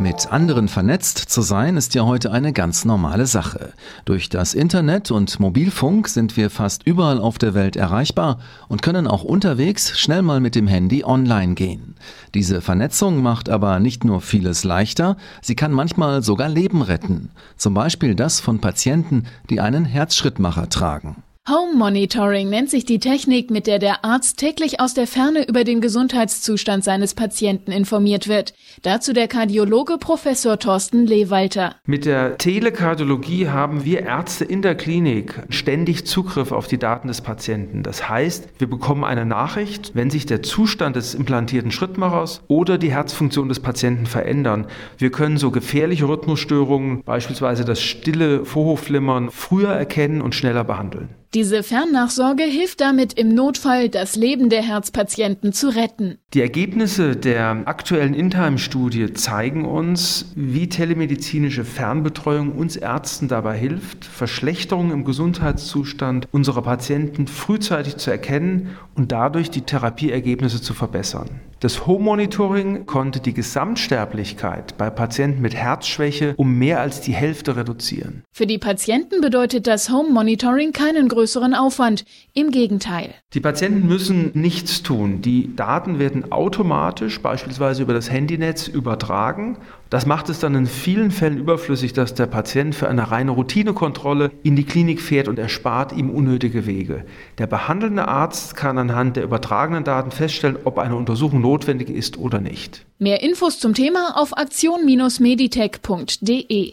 Mit anderen vernetzt zu sein, ist ja heute eine ganz normale Sache. Durch das Internet und Mobilfunk sind wir fast überall auf der Welt erreichbar und können auch unterwegs schnell mal mit dem Handy online gehen. Diese Vernetzung macht aber nicht nur vieles leichter, sie kann manchmal sogar Leben retten. Zum Beispiel das von Patienten, die einen Herzschrittmacher tragen. Home Monitoring nennt sich die Technik, mit der der Arzt täglich aus der Ferne über den Gesundheitszustand seines Patienten informiert wird. Dazu der Kardiologe Professor Thorsten Lehwalter. Mit der Telekardiologie haben wir Ärzte in der Klinik ständig Zugriff auf die Daten des Patienten. Das heißt, wir bekommen eine Nachricht, wenn sich der Zustand des implantierten Schrittmachers oder die Herzfunktion des Patienten verändern. Wir können so gefährliche Rhythmusstörungen, beispielsweise das stille Vorhofflimmern, früher erkennen und schneller behandeln. Diese Fernnachsorge hilft damit im Notfall, das Leben der Herzpatienten zu retten. Die Ergebnisse der aktuellen Intime-Studie zeigen uns, wie telemedizinische Fernbetreuung uns Ärzten dabei hilft, Verschlechterungen im Gesundheitszustand unserer Patienten frühzeitig zu erkennen und dadurch die Therapieergebnisse zu verbessern. Das Home Monitoring konnte die Gesamtsterblichkeit bei Patienten mit Herzschwäche um mehr als die Hälfte reduzieren. Für die Patienten bedeutet das Home Monitoring keinen größeren Aufwand. Im Gegenteil. Die Patienten müssen nichts tun. Die Daten werden automatisch, beispielsweise über das Handynetz, übertragen. Das macht es dann in vielen Fällen überflüssig, dass der Patient für eine reine Routinekontrolle in die Klinik fährt und erspart ihm unnötige Wege. Der behandelnde Arzt kann anhand der übertragenen Daten feststellen, ob eine Untersuchung notwendig ist oder nicht. Mehr Infos zum Thema auf aktion-meditech.de.